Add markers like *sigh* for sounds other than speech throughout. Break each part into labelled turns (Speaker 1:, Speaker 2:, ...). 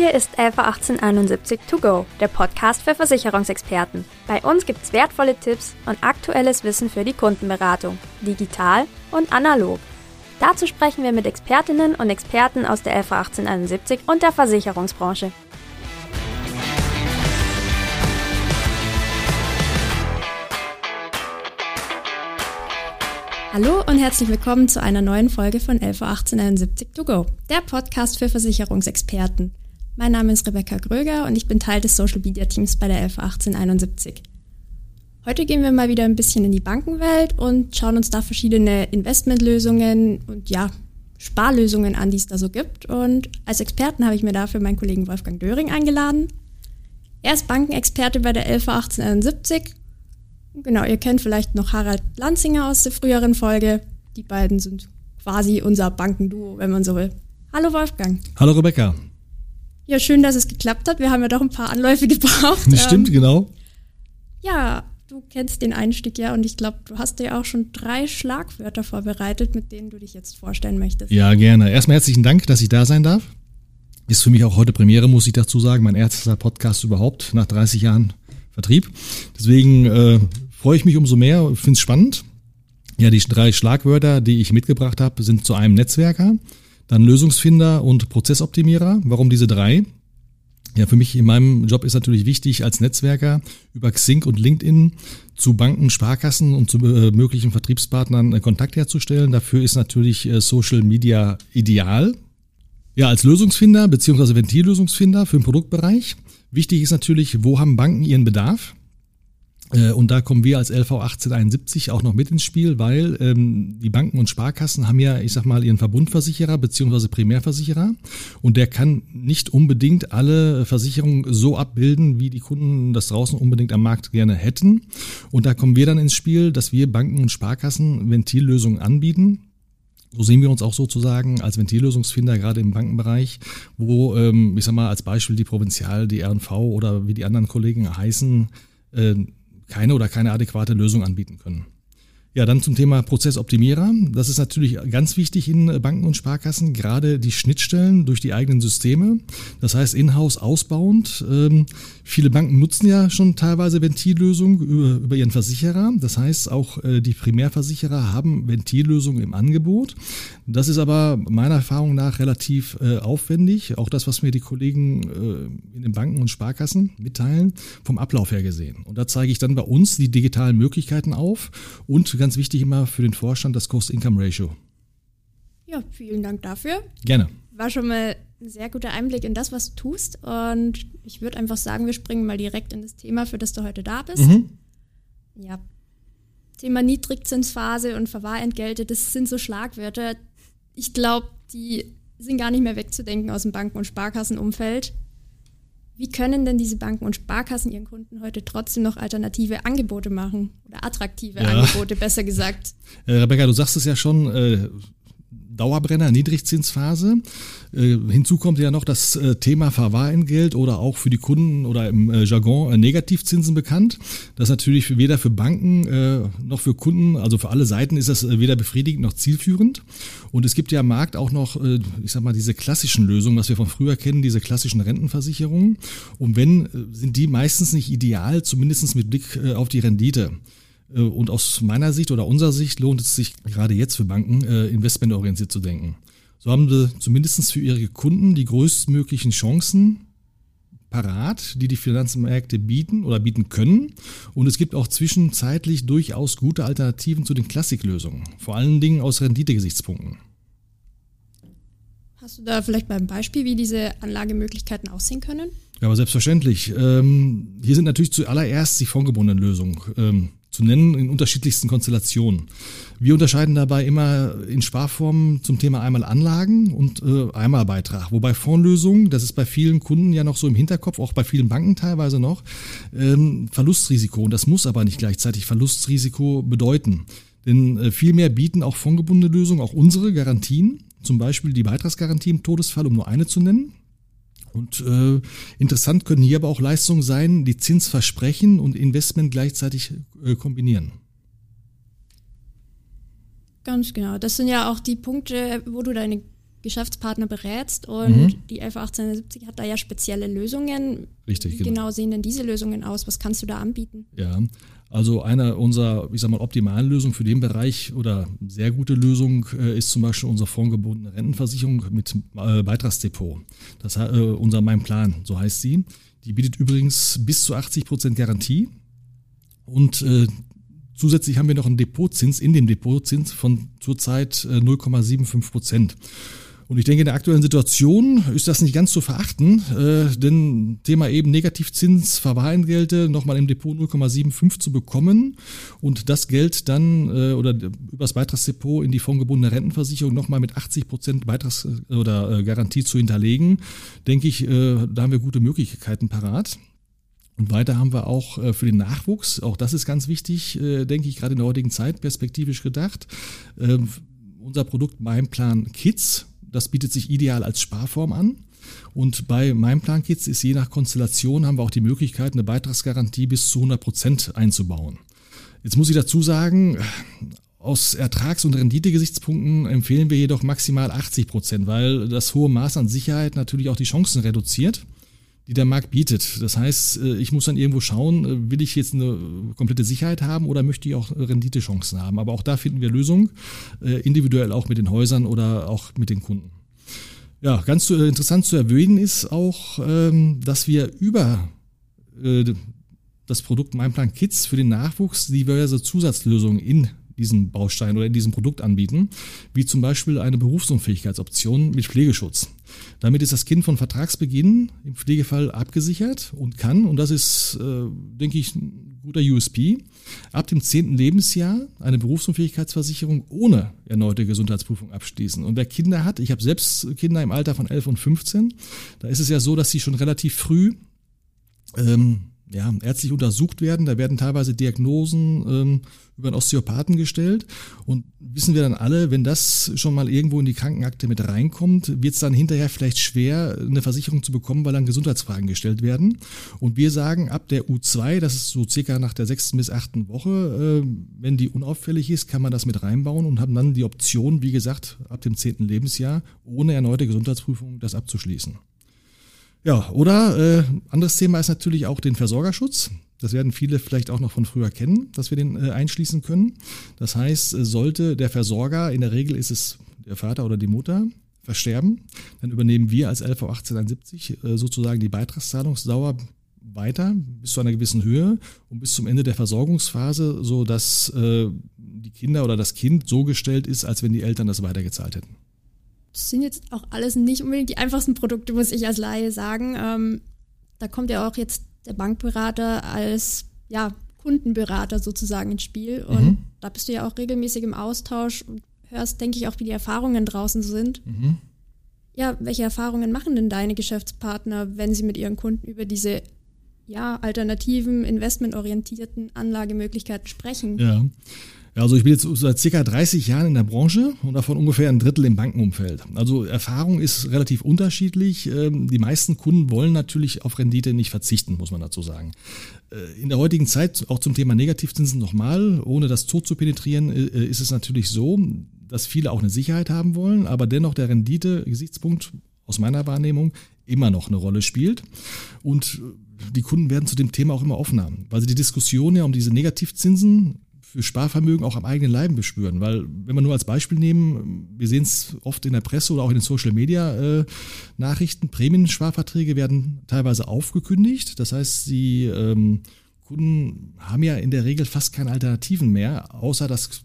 Speaker 1: Hier ist LV 1871 To Go, der Podcast für Versicherungsexperten. Bei uns gibt's wertvolle Tipps und aktuelles Wissen für die Kundenberatung, digital und analog. Dazu sprechen wir mit Expertinnen und Experten aus der LV 1871 und der Versicherungsbranche. Hallo und herzlich willkommen zu einer neuen Folge von LV 1871 To Go, der Podcast für Versicherungsexperten. Mein Name ist Rebecca Gröger und ich bin Teil des Social Media Teams bei der LV 1871. Heute gehen wir mal wieder ein bisschen in die Bankenwelt und schauen uns da verschiedene Investmentlösungen und ja, Sparlösungen an, die es da so gibt. Und als Experten habe ich mir dafür meinen Kollegen Wolfgang Döring eingeladen. Er ist Bankenexperte bei der LV 1871. Genau, ihr kennt vielleicht noch Harald Lanzinger aus der früheren Folge. Die beiden sind quasi unser Bankenduo, wenn man so will. Hallo Wolfgang.
Speaker 2: Hallo Rebecca.
Speaker 1: Ja, schön, dass es geklappt hat. Wir haben ja doch ein paar Anläufe *laughs* gebraucht.
Speaker 2: Das stimmt, ähm, genau.
Speaker 1: Ja, du kennst den Einstieg ja und ich glaube, du hast dir auch schon drei Schlagwörter vorbereitet, mit denen du dich jetzt vorstellen möchtest.
Speaker 2: Ja, gerne. Erstmal herzlichen Dank, dass ich da sein darf. Ist für mich auch heute Premiere, muss ich dazu sagen. Mein erster Podcast überhaupt nach 30 Jahren Vertrieb. Deswegen äh, freue ich mich umso mehr, finde es spannend. Ja, die drei Schlagwörter, die ich mitgebracht habe, sind zu einem Netzwerker, dann Lösungsfinder und Prozessoptimierer. Warum diese drei? Ja, für mich in meinem Job ist natürlich wichtig, als Netzwerker über Xing und LinkedIn zu Banken, Sparkassen und zu äh, möglichen Vertriebspartnern äh, Kontakt herzustellen. Dafür ist natürlich äh, Social Media ideal. Ja, als Lösungsfinder beziehungsweise Ventillösungsfinder für den Produktbereich. Wichtig ist natürlich, wo haben Banken ihren Bedarf? Äh, und da kommen wir als LV 1871 auch noch mit ins Spiel, weil ähm, die Banken und Sparkassen haben ja, ich sag mal, ihren Verbundversicherer beziehungsweise Primärversicherer und der kann nicht unbedingt alle Versicherungen so abbilden, wie die Kunden das draußen unbedingt am Markt gerne hätten. Und da kommen wir dann ins Spiel, dass wir Banken und Sparkassen Ventillösungen anbieten. So sehen wir uns auch sozusagen als Ventillösungsfinder, gerade im Bankenbereich, wo, ähm, ich sag mal, als Beispiel die Provinzial, die RNV oder wie die anderen Kollegen heißen, äh, keine oder keine adäquate Lösung anbieten können. Ja, dann zum Thema Prozessoptimierer. Das ist natürlich ganz wichtig in Banken und Sparkassen, gerade die Schnittstellen durch die eigenen Systeme. Das heißt, in-house ausbauend. Ähm, viele Banken nutzen ja schon teilweise Ventillösungen über, ihren Versicherer. Das heißt, auch äh, die Primärversicherer haben Ventillösungen im Angebot. Das ist aber meiner Erfahrung nach relativ äh, aufwendig. Auch das, was mir die Kollegen äh, in den Banken und Sparkassen mitteilen, vom Ablauf her gesehen. Und da zeige ich dann bei uns die digitalen Möglichkeiten auf und ganz wichtig immer für den Vorstand das Cost-Income-Ratio.
Speaker 1: Ja, vielen Dank dafür.
Speaker 2: Gerne.
Speaker 1: War schon mal ein sehr guter Einblick in das, was du tust. Und ich würde einfach sagen, wir springen mal direkt in das Thema, für das du heute da bist. Mhm. Ja. Thema Niedrigzinsphase und Verwahrentgelte, das sind so Schlagwörter. Ich glaube, die sind gar nicht mehr wegzudenken aus dem Banken- und Sparkassenumfeld. Wie können denn diese Banken und Sparkassen ihren Kunden heute trotzdem noch alternative Angebote machen? Oder attraktive ja. Angebote, besser gesagt?
Speaker 2: Äh, Rebecca, du sagst es ja schon, äh, Dauerbrenner, Niedrigzinsphase. Äh, hinzu kommt ja noch das äh, Thema Verwahrentgelt oder auch für die Kunden oder im äh, Jargon Negativzinsen bekannt. Das ist natürlich weder für Banken noch für Kunden, also für alle Seiten ist das weder befriedigend noch zielführend. Und es gibt ja am Markt auch noch, ich sag mal, diese klassischen Lösungen, was wir von früher kennen, diese klassischen Rentenversicherungen. Und wenn, sind die meistens nicht ideal, zumindestens mit Blick auf die Rendite. Äh, und aus meiner Sicht oder unserer Sicht lohnt es sich gerade jetzt für Banken, äh, investmentorientiert zu denken. So haben sie zumindest für ihre Kunden die größtmöglichen Chancen parat, die die Finanzmärkte bieten oder bieten können. Und es gibt auch zwischenzeitlich durchaus gute Alternativen zu den Klassiklösungen, vor allen Dingen aus Renditegesichtspunkten.
Speaker 1: Hast du da vielleicht mal ein Beispiel, wie diese Anlagemöglichkeiten aussehen können?
Speaker 2: Ja, aber selbstverständlich. Ähm, hier sind natürlich zuallererst die fondgebundenen Lösungen ähm, zu nennen in unterschiedlichsten Konstellationen. Wir unterscheiden dabei immer in Sparformen zum Thema einmal Anlagen und äh, einmal Beitrag. Wobei Fondslösungen, das ist bei vielen Kunden ja noch so im Hinterkopf, auch bei vielen Banken teilweise noch, ähm, Verlustrisiko. Und das muss aber nicht gleichzeitig Verlustrisiko bedeuten. Denn äh, vielmehr bieten auch fondgebundene Lösungen, auch unsere Garantien, zum Beispiel die Beitragsgarantie im Todesfall, um nur eine zu nennen, und äh, interessant können hier aber auch Leistungen sein, die Zins versprechen und Investment gleichzeitig äh, kombinieren.
Speaker 1: Ganz genau. Das sind ja auch die Punkte, wo du deine Geschäftspartner berätst und mhm. die 111870 hat da ja spezielle Lösungen.
Speaker 2: Richtig,
Speaker 1: Wie genau. genau sehen denn diese Lösungen aus? Was kannst du da anbieten?
Speaker 2: Ja, also eine unserer, ich sag mal, optimalen Lösungen für den Bereich oder sehr gute Lösung äh, ist zum Beispiel unsere fondgebundene Rentenversicherung mit äh, Beitragsdepot. Das äh, unser Mein Plan, so heißt sie. Die bietet übrigens bis zu 80 Prozent Garantie und äh, Zusätzlich haben wir noch einen Depotzins in dem Depotzins von zurzeit 0,75 äh, Prozent. Und ich denke, in der aktuellen Situation ist das nicht ganz zu verachten, äh, denn Thema eben Negativzins, Verwahrentgelte nochmal im Depot 0,75 zu bekommen und das Geld dann äh, oder übers Beitragsdepot in die fondgebundene Rentenversicherung nochmal mit 80 Prozent Beitrags- äh, oder äh, Garantie zu hinterlegen, denke ich, äh, da haben wir gute Möglichkeiten parat. Und weiter haben wir auch äh, für den Nachwuchs, auch das ist ganz wichtig, äh, denke ich, gerade in der heutigen Zeit perspektivisch gedacht, ähm, unser Produkt Mein Plan Kids das bietet sich ideal als Sparform an. Und bei meinem Plan Kids ist je nach Konstellation haben wir auch die Möglichkeit, eine Beitragsgarantie bis zu 100 Prozent einzubauen. Jetzt muss ich dazu sagen, aus Ertrags- und Renditegesichtspunkten empfehlen wir jedoch maximal 80 Prozent, weil das hohe Maß an Sicherheit natürlich auch die Chancen reduziert, die der Markt bietet. Das heißt, äh, ich muss dann irgendwo schauen, äh, will ich jetzt eine komplette Sicherheit haben oder möchte ich auch Renditechancen haben. Aber auch da finden wir Lösungen, äh, individuell auch mit den Häusern oder auch mit den Kunden. Ja, ganz interessant zu erwähnen ist auch, ähm, dass wir über das Produkt MeinPlan Kids für den Nachwuchs diverse Zusatzlösungen in diesen Baustein oder in diesem Produkt anbieten, wie zum Beispiel eine Berufsunfähigkeitsoption mit Pflegeschutz. Damit ist das Kind von Vertragsbeginn im Pflegefall abgesichert und kann, und das ist, äh, denke ich, ein guter USP, ab dem zehnten Lebensjahr eine Berufsunfähigkeitsversicherung ohne erneute Gesundheitsprüfung abschließen. Und wer Kinder hat, ich habe selbst Kinder im Alter von 11 und 15, da ist es ja so, dass sie schon relativ früh ähm, ja, ärztlich untersucht werden. Da werden teilweise Diagnosen ähm, über einen Osteopathen gestellt. Und wissen wir dann alle, wenn das schon mal irgendwo in die Krankenakte mit reinkommt, wird es dann hinterher vielleicht schwer, eine Versicherung zu bekommen, weil dann Gesundheitsfragen gestellt werden. Und wir sagen, ab der U2, das ist so circa nach der sechsten bis achten Woche, äh, wenn die unauffällig ist, kann man das mit reinbauen und haben dann die Option, wie gesagt, ab dem zehnten Lebensjahr ohne erneute Gesundheitsprüfung das abzuschließen. Ja, oder äh, anderes Thema ist natürlich auch den Versorgerschutz. Das werden viele vielleicht auch noch von früher kennen, dass wir den äh, einschließen können. Das heißt, äh, sollte der Versorger, in der Regel ist es der Vater oder die Mutter, versterben, dann übernehmen wir als LV 1871 äh, sozusagen die Beitragszahlungsdauer weiter bis zu einer gewissen Höhe und bis zum Ende der Versorgungsphase, so dass äh, die Kinder oder das Kind so gestellt ist, als wenn die Eltern das weitergezahlt hätten.
Speaker 1: Das sind jetzt auch alles nicht unbedingt die einfachsten Produkte, muss ich als Laie sagen. Ähm, da kommt ja auch jetzt der Bankberater als ja, Kundenberater sozusagen ins Spiel. Und mhm. da bist du ja auch regelmäßig im Austausch und hörst, denke ich, auch, wie die Erfahrungen draußen sind. Mhm. Ja, welche Erfahrungen machen denn deine Geschäftspartner, wenn sie mit ihren Kunden über diese ja, alternativen, investmentorientierten Anlagemöglichkeiten sprechen?
Speaker 2: Ja. Also ich bin jetzt seit circa 30 Jahren in der Branche und davon ungefähr ein Drittel im Bankenumfeld. Also Erfahrung ist relativ unterschiedlich. Ähm, die meisten Kunden wollen natürlich auf Rendite nicht verzichten, muss man dazu sagen. Äh, in der heutigen Zeit, auch zum Thema Negativzinsen nochmal, ohne das Tod zu penetrieren, äh, äh, ist es natürlich so, dass viele auch eine Sicherheit haben wollen, aber dennoch der Rendite-Gesichtspunkt aus meiner Wahrnehmung immer noch eine Rolle spielt. Und die Kunden werden zu dem Thema auch immer offener, weil sie die Diskussion ja um diese Negativzinsen für Sparvermögen auch am eigenen Leiben bespüren. Weil, wenn wir nur als Beispiel nehmen, wir sehen es oft in der Presse oder auch in den Social Media äh, Nachrichten, Prämiensparverträge werden teilweise aufgekündigt. Das heißt, die ähm, Kunden haben ja in der Regel fast keine Alternativen mehr, außer das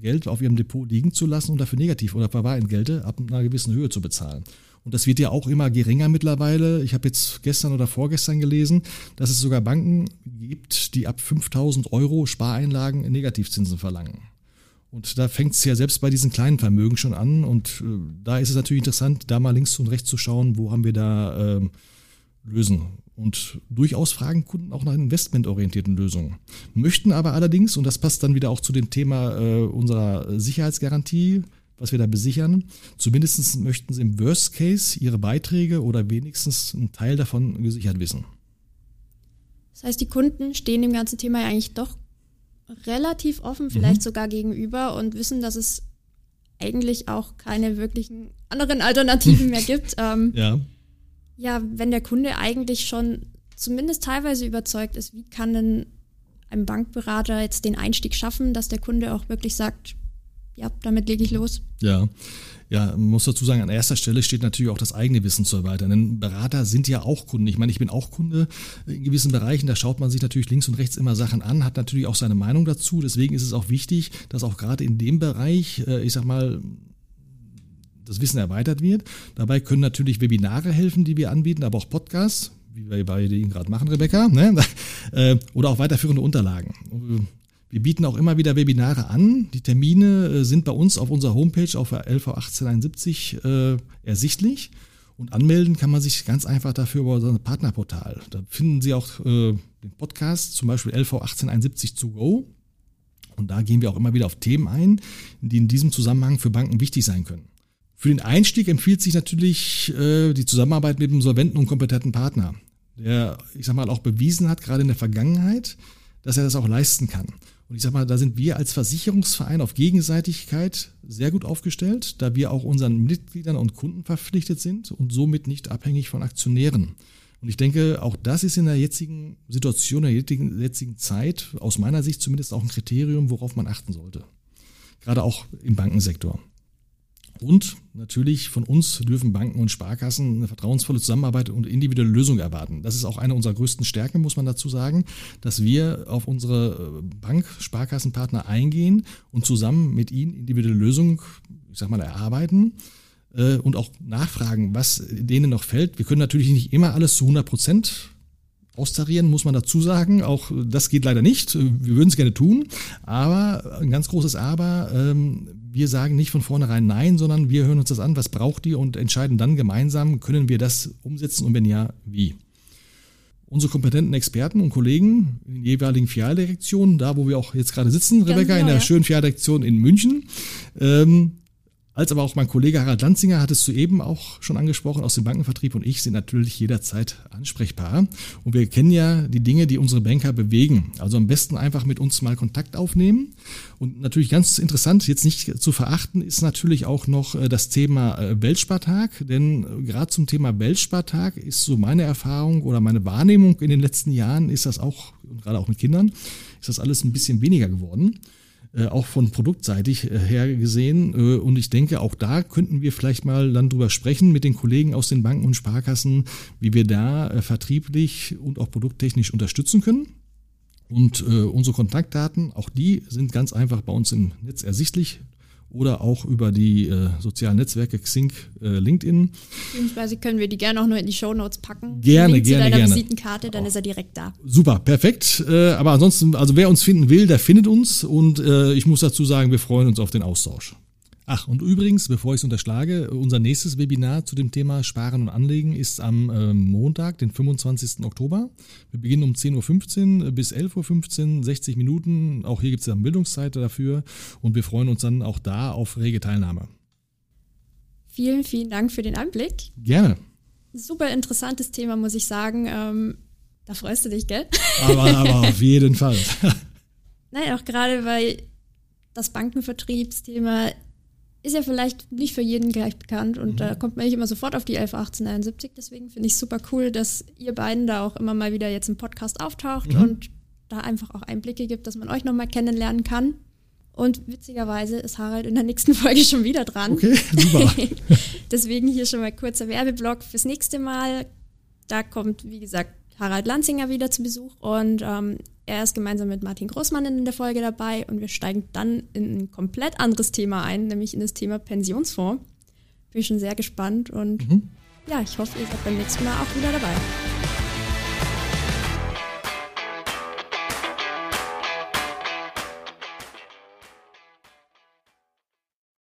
Speaker 2: Geld auf ihrem Depot liegen zu lassen und dafür Negativ- oder Verwahrentgelte ab einer gewissen Höhe zu bezahlen. Und das wird ja auch immer geringer mittlerweile. Ich habe jetzt gestern oder vorgestern gelesen, dass es sogar Banken gibt, die ab 5000 Euro Spareinlagen Negativzinsen verlangen. Und da fängt es ja selbst bei diesen kleinen Vermögen schon an. Und äh, da ist es natürlich interessant, da mal links und rechts zu schauen, wo haben wir da äh, Lösen. Und durchaus fragen Kunden auch nach investmentorientierten Lösungen. Möchten aber allerdings, und das passt dann wieder auch zu dem Thema äh, unserer Sicherheitsgarantie, was wir da besichern. Zumindest möchten sie im Worst Case ihre Beiträge oder wenigstens einen Teil davon gesichert wissen.
Speaker 1: Das heißt, die Kunden stehen dem ganzen Thema ja eigentlich doch relativ offen, vielleicht mhm. sogar gegenüber und wissen, dass es eigentlich auch keine wirklichen anderen Alternativen mehr gibt. *laughs* Ähm,
Speaker 2: Ja.
Speaker 1: ja, wenn der Kunde eigentlich schon zumindest teilweise überzeugt ist, wie kann denn ein Bankberater jetzt den Einstieg schaffen, dass der Kunde auch wirklich sagt, ja, damit lege ich los.
Speaker 2: Ja. Ja, muss dazu sagen, an erster Stelle steht natürlich auch das eigene Wissen zu erweitern. Denn Berater sind ja auch Kunden. Ich meine, ich bin auch Kunde in gewissen Bereichen. Da schaut man sich natürlich links und rechts immer Sachen an, hat natürlich auch seine Meinung dazu. Deswegen ist es auch wichtig, dass auch gerade in dem Bereich, äh, ich sag mal, das Wissen erweitert wird. Dabei können natürlich Webinare helfen, die wir anbieten, aber auch Podcasts, wie wir beide ihn gerade machen, Rebecca, ne? *laughs* Äh, oder auch weiterführende Unterlagen. Wir bieten auch immer wieder Webinare an. Die Termine äh, sind bei uns auf unserer Homepage auf der LV 1871 äh, ersichtlich. Und anmelden kann man sich ganz einfach dafür über unser Partnerportal. Da finden Sie auch äh, den Podcast, zum Beispiel LV 1871 to go. Und da gehen wir auch immer wieder auf Themen ein, die in diesem Zusammenhang für Banken wichtig sein können. Für den Einstieg empfiehlt sich natürlich äh, die Zusammenarbeit mit einem solventen und kompetenten Partner, der, ich sag mal, auch bewiesen hat, gerade in der Vergangenheit, dass er das auch leisten kann. Und ich sag mal, da sind wir als Versicherungsverein auf Gegenseitigkeit sehr gut aufgestellt, da wir auch unseren Mitgliedern und Kunden verpflichtet sind und somit nicht abhängig von Aktionären. Und ich denke, auch das ist in der jetzigen Situation, in der jetzigen, jetzigen Zeit, aus meiner Sicht zumindest auch ein Kriterium, worauf man achten sollte. Gerade auch im Bankensektor. Und natürlich von uns dürfen Banken und Sparkassen eine vertrauensvolle Zusammenarbeit und individuelle Lösung erwarten. Das ist auch eine unserer größten Stärken, muss man dazu sagen, dass wir auf unsere Bank, Sparkassenpartner eingehen und zusammen mit ihnen individuelle Lösungen, ich sag mal, erarbeiten äh, und auch nachfragen, was denen noch fällt. Wir können natürlich nicht immer alles zu 100 Prozent austarieren, muss man dazu sagen. Auch das geht leider nicht. Wir würden es gerne tun, aber ein ganz großes Aber. Ähm, wir sagen nicht von vornherein Nein, sondern wir hören uns das an, was braucht ihr und entscheiden dann gemeinsam, können wir das umsetzen und wenn ja, wie. Unsere kompetenten Experten und Kollegen in den jeweiligen Filialdirektionen, da wo wir auch jetzt gerade sitzen, Rebecca, in
Speaker 1: genau,
Speaker 2: der
Speaker 1: ja.
Speaker 2: schönen Filialdirektion in München, ähm, als aber auch mein Kollege Harald Lanzinger hat es soeben auch schon angesprochen aus dem Bankenvertrieb und ich sind natürlich jederzeit ansprechbar. Und wir kennen ja die Dinge, die unsere Banker bewegen. Also am besten einfach mit uns mal Kontakt aufnehmen. Und natürlich ganz interessant, jetzt nicht zu verachten, ist natürlich auch noch äh, das Thema äh, Weltspartag. Denn äh, gerade zum Thema Weltspartag ist so meine Erfahrung oder meine Wahrnehmung in den letzten Jahren ist das auch, und gerade auch mit Kindern, ist das alles ein bisschen weniger geworden äh, auch von produktseitig äh, her gesehen. Äh, Und ich denke, auch da könnten wir vielleicht mal dann drüber sprechen mit den Kollegen aus den Banken und Sparkassen, wie wir da vertrieblich und auch produkttechnisch unterstützen können. Und unsere Kontaktdaten, auch die sind ganz einfach bei uns im Netz ersichtlich oder auch über die äh, sozialen Netzwerke Xing, äh, LinkedIn.
Speaker 1: Beziehungsweise können wir die gerne auch nur in die Shownotes packen.
Speaker 2: Gerne,
Speaker 1: Link
Speaker 2: gerne,
Speaker 1: zu deiner
Speaker 2: gerne.
Speaker 1: Visitenkarte, dann ist er direkt da.
Speaker 2: Super, perfekt. Äh, aber ansonsten, also wer uns finden will, der findet uns. Und äh, ich muss dazu sagen, wir freuen uns auf den Austausch. Ach, und übrigens, bevor ich es unterschlage, unser nächstes Webinar zu dem Thema Sparen und Anlegen ist am äh, Montag, den 25. Oktober. Wir beginnen um 10.15 Uhr bis 11.15 Uhr, 60 Minuten. Auch hier gibt es ja Bildungszeit dafür. Und wir freuen uns dann auch da auf rege Teilnahme.
Speaker 1: Vielen, vielen Dank für den Einblick.
Speaker 2: Gerne.
Speaker 1: Super interessantes Thema, muss ich sagen. Ähm, da freust du dich, gell?
Speaker 2: Aber, aber *laughs* auf jeden Fall.
Speaker 1: Nein, auch gerade weil das Bankenvertriebsthema ist ja vielleicht nicht für jeden gleich bekannt und da kommt man nicht immer sofort auf die 111871. Deswegen finde ich super cool, dass ihr beiden da auch immer mal wieder jetzt im Podcast auftaucht und da einfach auch Einblicke gibt, dass man euch nochmal kennenlernen kann. Und witzigerweise ist Harald in der nächsten *laughs* Folge schon wieder dran.
Speaker 2: Okay, super. *laughs*
Speaker 1: Deswegen hier schon mal kurzer Werbeblock fürs nächste Mal. Da kommt, wie gesagt, Harald Lanzinger wieder zu Besuch und ähm, er ist gemeinsam mit Martin Großmann in der Folge dabei und wir steigen dann in ein komplett anderes Thema ein, nämlich in das Thema Pensionsfonds. Bin schon sehr gespannt und ja, ich hoffe, ihr seid beim nächsten Mal auch wieder dabei.